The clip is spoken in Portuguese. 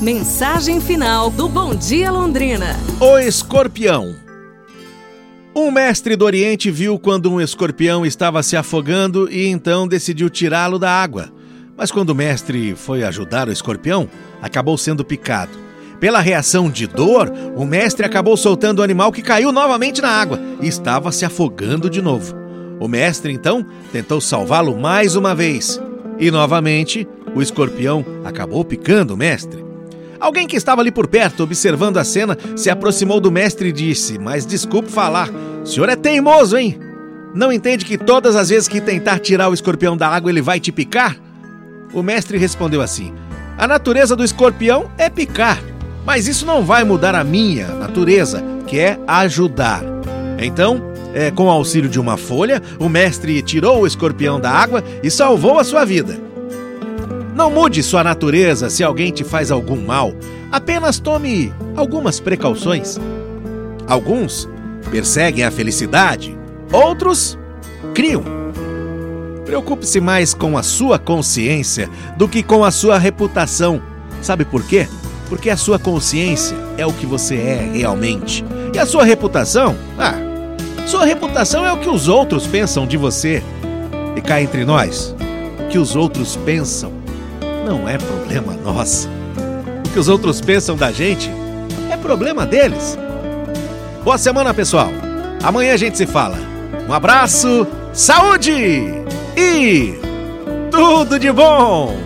Mensagem final do Bom Dia Londrina. O escorpião. Um mestre do Oriente viu quando um escorpião estava se afogando e então decidiu tirá-lo da água. Mas quando o mestre foi ajudar o escorpião, acabou sendo picado. Pela reação de dor, o mestre acabou soltando o animal que caiu novamente na água e estava se afogando de novo. O mestre então tentou salvá-lo mais uma vez e novamente o escorpião acabou picando o mestre. Alguém que estava ali por perto, observando a cena, se aproximou do mestre e disse: Mas desculpe falar, o senhor é teimoso, hein? Não entende que todas as vezes que tentar tirar o escorpião da água ele vai te picar? O mestre respondeu assim: A natureza do escorpião é picar, mas isso não vai mudar a minha natureza, que é ajudar. Então, é, com o auxílio de uma folha, o mestre tirou o escorpião da água e salvou a sua vida. Não mude sua natureza se alguém te faz algum mal. Apenas tome algumas precauções. Alguns perseguem a felicidade, outros criam. Preocupe-se mais com a sua consciência do que com a sua reputação. Sabe por quê? Porque a sua consciência é o que você é realmente. E a sua reputação? Ah, sua reputação é o que os outros pensam de você. E cá entre nós, o que os outros pensam não é problema nosso. O que os outros pensam da gente é problema deles. Boa semana, pessoal. Amanhã a gente se fala. Um abraço, saúde e tudo de bom!